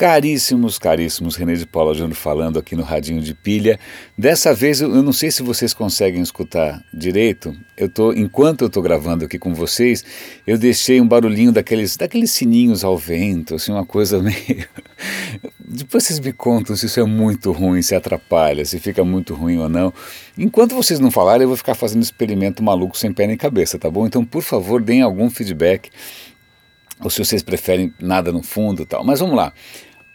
Caríssimos, caríssimos, René de Paula Júnior falando aqui no Radinho de Pilha. Dessa vez, eu não sei se vocês conseguem escutar direito. Eu tô, enquanto eu estou gravando aqui com vocês, eu deixei um barulhinho daqueles, daqueles sininhos ao vento, assim, uma coisa meio. Depois vocês me contam se isso é muito ruim, se atrapalha, se fica muito ruim ou não. Enquanto vocês não falarem, eu vou ficar fazendo experimento maluco sem pé nem cabeça, tá bom? Então, por favor, deem algum feedback ou se vocês preferem nada no fundo tal. Mas vamos lá.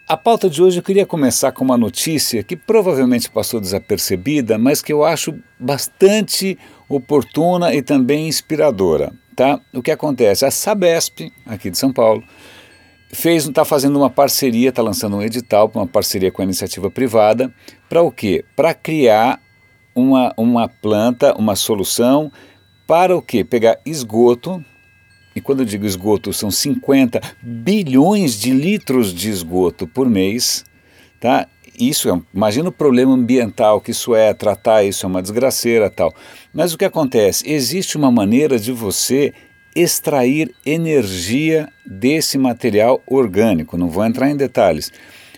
A pauta de hoje eu queria começar com uma notícia que provavelmente passou desapercebida, mas que eu acho bastante oportuna e também inspiradora. Tá? O que acontece? A Sabesp, aqui de São Paulo, fez, está fazendo uma parceria, está lançando um edital para uma parceria com a iniciativa privada, para o quê? Para criar uma, uma planta, uma solução para o quê? Pegar esgoto, e quando eu digo esgoto, são 50 bilhões de litros de esgoto por mês, tá? Isso é, imagina o problema ambiental que isso é, tratar isso é uma desgraceira tal. Mas o que acontece? Existe uma maneira de você extrair energia desse material orgânico. Não vou entrar em detalhes.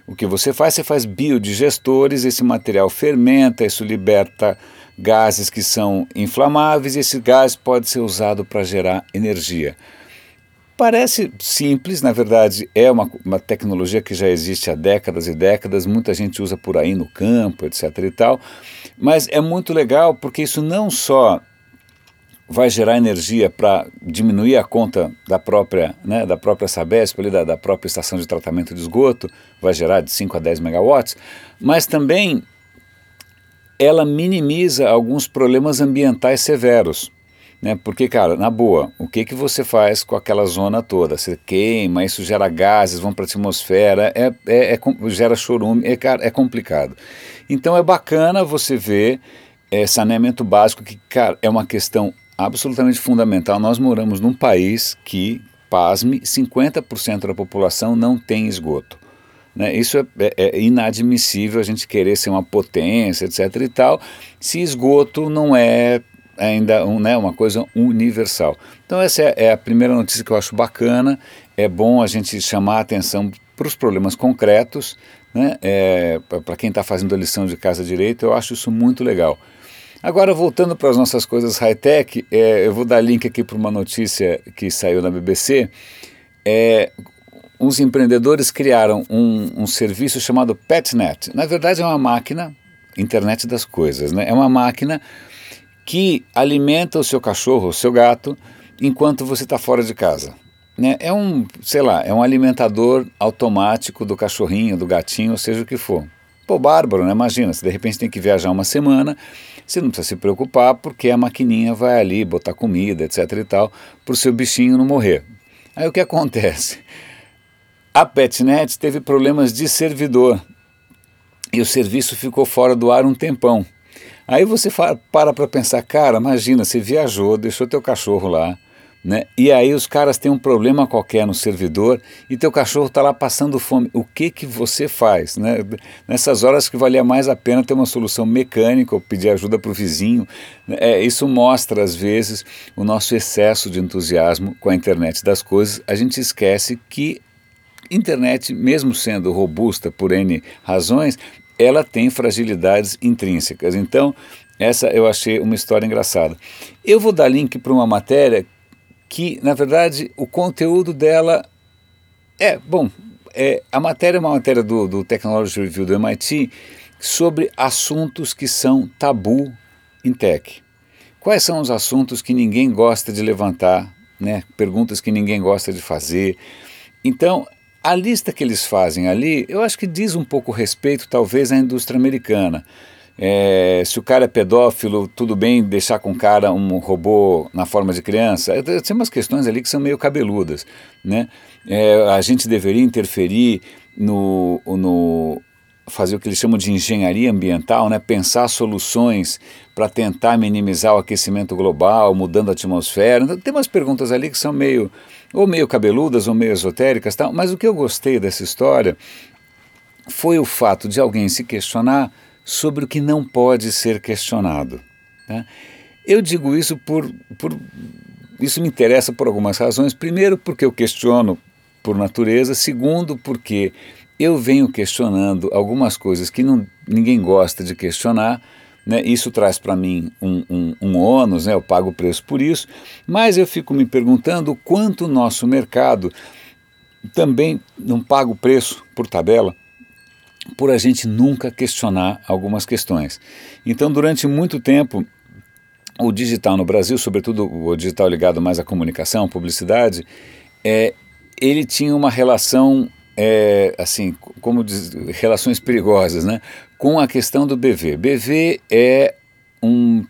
O que você faz? Você faz biodigestores, esse material fermenta, isso liberta gases que são inflamáveis e esse gás pode ser usado para gerar energia. Parece simples, na verdade é uma, uma tecnologia que já existe há décadas e décadas, muita gente usa por aí no campo, etc. e tal, mas é muito legal porque isso não só vai gerar energia para diminuir a conta da própria, né, da própria Sabesp, ali, da, da própria estação de tratamento de esgoto, vai gerar de 5 a 10 megawatts, mas também ela minimiza alguns problemas ambientais severos. Né? Porque, cara, na boa, o que, que você faz com aquela zona toda? Você queima, isso gera gases, vão para a atmosfera, é, é, é, gera chorume, é, é complicado. Então é bacana você ver é, saneamento básico, que, cara, é uma questão absolutamente fundamental. Nós moramos num país que, pasme, 50% da população não tem esgoto. Né? Isso é, é, é, inadmissível a gente querer ser uma potência, etc. e tal, se esgoto não é ainda um, né, uma coisa universal. Então essa é, é, a primeira notícia que eu acho bacana. É bom a gente chamar a atenção para os problemas concretos, né? É, para quem está fazendo a lição de casa direito, eu acho isso muito legal. Agora, voltando para as nossas coisas high-tech, é, eu vou dar link aqui para uma notícia que saiu na BBC. É, uns empreendedores criaram um, um serviço chamado PetNet. Na verdade, é uma máquina, internet das coisas, né? É uma máquina que alimenta o seu cachorro, o seu gato, enquanto você está fora de casa. Né? É um, sei lá, é um alimentador automático do cachorrinho, do gatinho, seja o que for. Pô, bárbaro, né? Imagina, se de repente tem que viajar uma semana, você não precisa se preocupar porque a maquininha vai ali botar comida, etc e tal, para o seu bichinho não morrer. Aí o que acontece? A Petnet teve problemas de servidor e o serviço ficou fora do ar um tempão. Aí você para para pensar, cara, imagina, você viajou, deixou teu cachorro lá, né? E aí os caras têm um problema qualquer no servidor e teu cachorro está lá passando fome. O que que você faz, né? Nessas horas que valia mais a pena ter uma solução mecânica ou pedir ajuda para o vizinho. É, isso mostra às vezes o nosso excesso de entusiasmo com a internet das coisas. A gente esquece que internet, mesmo sendo robusta por N razões, ela tem fragilidades intrínsecas. Então, essa eu achei uma história engraçada. Eu vou dar link para uma matéria que, na verdade, o conteúdo dela é, bom, é, a matéria é uma matéria do, do Technology Review do MIT sobre assuntos que são tabu em tech. Quais são os assuntos que ninguém gosta de levantar, né? perguntas que ninguém gosta de fazer. Então, a lista que eles fazem ali, eu acho que diz um pouco respeito, talvez, à indústria americana. É, se o cara é pedófilo, tudo bem deixar com o cara um robô na forma de criança? É, tem umas questões ali que são meio cabeludas. Né? É, a gente deveria interferir no, no fazer o que eles chamam de engenharia ambiental, né? pensar soluções para tentar minimizar o aquecimento global, mudando a atmosfera. Então, tem umas perguntas ali que são meio ou meio cabeludas ou meio esotéricas, tal. mas o que eu gostei dessa história foi o fato de alguém se questionar sobre o que não pode ser questionado. Tá? Eu digo isso por, por. Isso me interessa por algumas razões. Primeiro, porque eu questiono por natureza. Segundo, porque eu venho questionando algumas coisas que não, ninguém gosta de questionar. Né? Isso traz para mim um, um, um ônus, né? eu pago o preço por isso, mas eu fico me perguntando quanto o nosso mercado também não paga o preço por tabela por a gente nunca questionar algumas questões. Então, durante muito tempo, o digital no Brasil, sobretudo o digital ligado mais à comunicação, publicidade, é, ele tinha uma relação, é, assim, como diz, relações perigosas, né, com a questão do BV. BV é um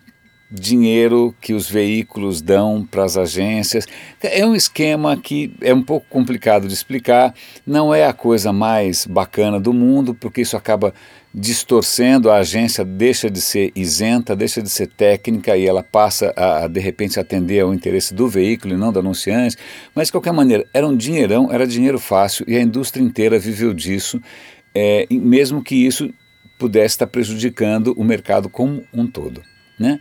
dinheiro que os veículos dão para as agências. É um esquema que é um pouco complicado de explicar, não é a coisa mais bacana do mundo, porque isso acaba distorcendo, a agência deixa de ser isenta, deixa de ser técnica e ela passa a, de repente, atender ao interesse do veículo e não do anunciante. Mas, de qualquer maneira, era um dinheirão, era dinheiro fácil e a indústria inteira viveu disso, é, mesmo que isso pudesse estar prejudicando o mercado como um todo. Né?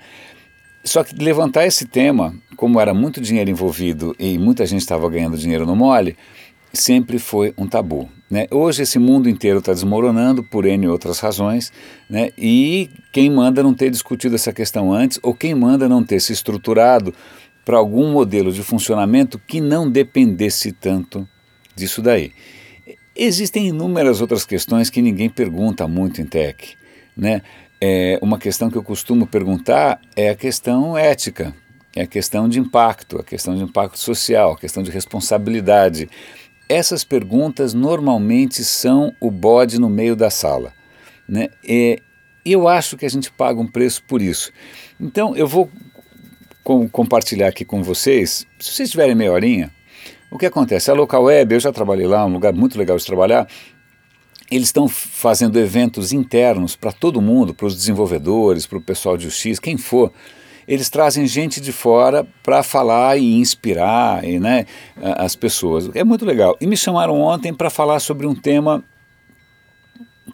Só que levantar esse tema, como era muito dinheiro envolvido e muita gente estava ganhando dinheiro no mole, sempre foi um tabu. Né? Hoje esse mundo inteiro está desmoronando por N outras razões, né? e quem manda não ter discutido essa questão antes, ou quem manda não ter se estruturado para algum modelo de funcionamento que não dependesse tanto disso daí. Existem inúmeras outras questões que ninguém pergunta muito em tech. Né? É, uma questão que eu costumo perguntar é a questão ética, é a questão de impacto, a questão de impacto social, a questão de responsabilidade. Essas perguntas normalmente são o bode no meio da sala. Né? E eu acho que a gente paga um preço por isso. Então eu vou com, compartilhar aqui com vocês, se vocês tiverem meia horinha, o que acontece? A Local Web, eu já trabalhei lá, um lugar muito legal de trabalhar, eles estão fazendo eventos internos para todo mundo, para os desenvolvedores, para o pessoal de UX, quem for. Eles trazem gente de fora para falar e inspirar e, né, as pessoas. É muito legal. E me chamaram ontem para falar sobre um tema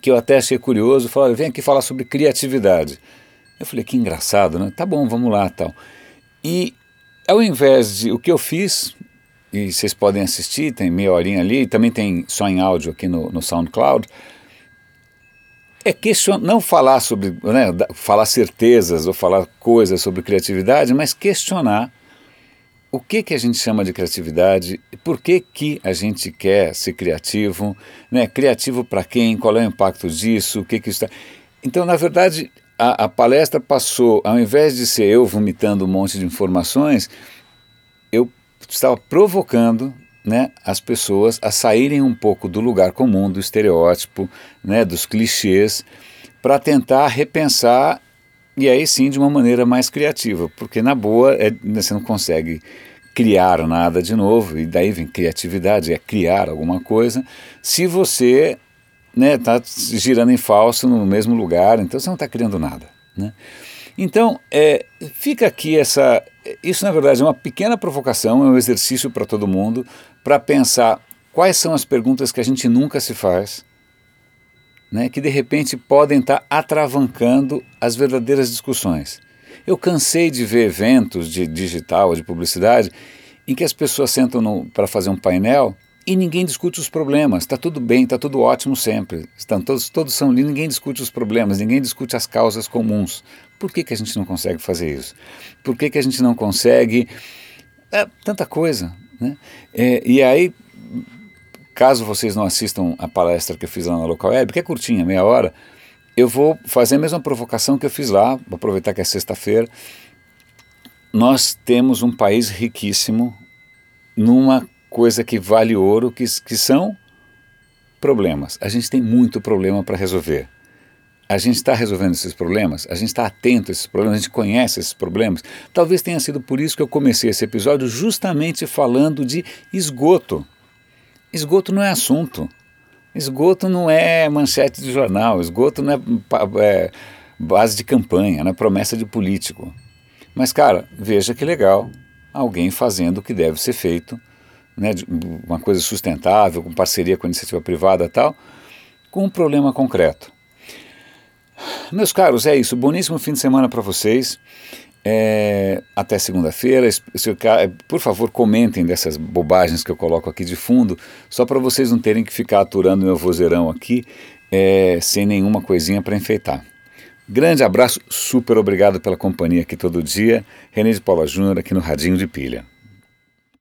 que eu até achei curioso. Falaram, vem aqui falar sobre criatividade. Eu falei, que engraçado, né? Tá bom, vamos lá tal. E ao invés de. O que eu fiz, e vocês podem assistir, tem meia horinha ali, também tem só em áudio aqui no, no SoundCloud. É questionar, não falar sobre, né, falar certezas ou falar coisas sobre criatividade, mas questionar o que, que a gente chama de criatividade, por que, que a gente quer ser criativo, né, criativo para quem, qual é o impacto disso, o que que está... Então, na verdade, a, a palestra passou, ao invés de ser eu vomitando um monte de informações, estava provocando né, as pessoas a saírem um pouco do lugar comum, do estereótipo, né, dos clichês, para tentar repensar e aí sim de uma maneira mais criativa, porque na boa é, né, você não consegue criar nada de novo, e daí vem criatividade, é criar alguma coisa, se você está né, girando em falso no mesmo lugar, então você não está criando nada. Né? Então, é, fica aqui essa. Isso, na verdade, é uma pequena provocação, é um exercício para todo mundo, para pensar quais são as perguntas que a gente nunca se faz, né, que de repente podem estar tá atravancando as verdadeiras discussões. Eu cansei de ver eventos de digital, de publicidade, em que as pessoas sentam para fazer um painel e ninguém discute os problemas. Está tudo bem, está tudo ótimo sempre. Estão todos, todos são lindos, ninguém discute os problemas, ninguém discute as causas comuns. Por que, que a gente não consegue fazer isso? Por que, que a gente não consegue é, tanta coisa? Né? É, e aí, caso vocês não assistam a palestra que eu fiz lá na Local Web, que é curtinha, meia hora, eu vou fazer a mesma provocação que eu fiz lá, vou aproveitar que é sexta-feira. Nós temos um país riquíssimo numa coisa que vale ouro, que, que são problemas. A gente tem muito problema para resolver. A gente está resolvendo esses problemas, a gente está atento a esses problemas, a gente conhece esses problemas. Talvez tenha sido por isso que eu comecei esse episódio justamente falando de esgoto. Esgoto não é assunto. Esgoto não é manchete de jornal. Esgoto não é, é base de campanha, não é promessa de político. Mas, cara, veja que legal alguém fazendo o que deve ser feito né, uma coisa sustentável, com parceria com a iniciativa privada tal, com um problema concreto. Meus caros, é isso. Boníssimo fim de semana para vocês. É, até segunda-feira. Por favor, comentem dessas bobagens que eu coloco aqui de fundo, só para vocês não terem que ficar aturando meu vozeirão aqui é, sem nenhuma coisinha para enfeitar. Grande abraço, super obrigado pela companhia aqui todo dia. René de Paula Júnior aqui no Radinho de Pilha.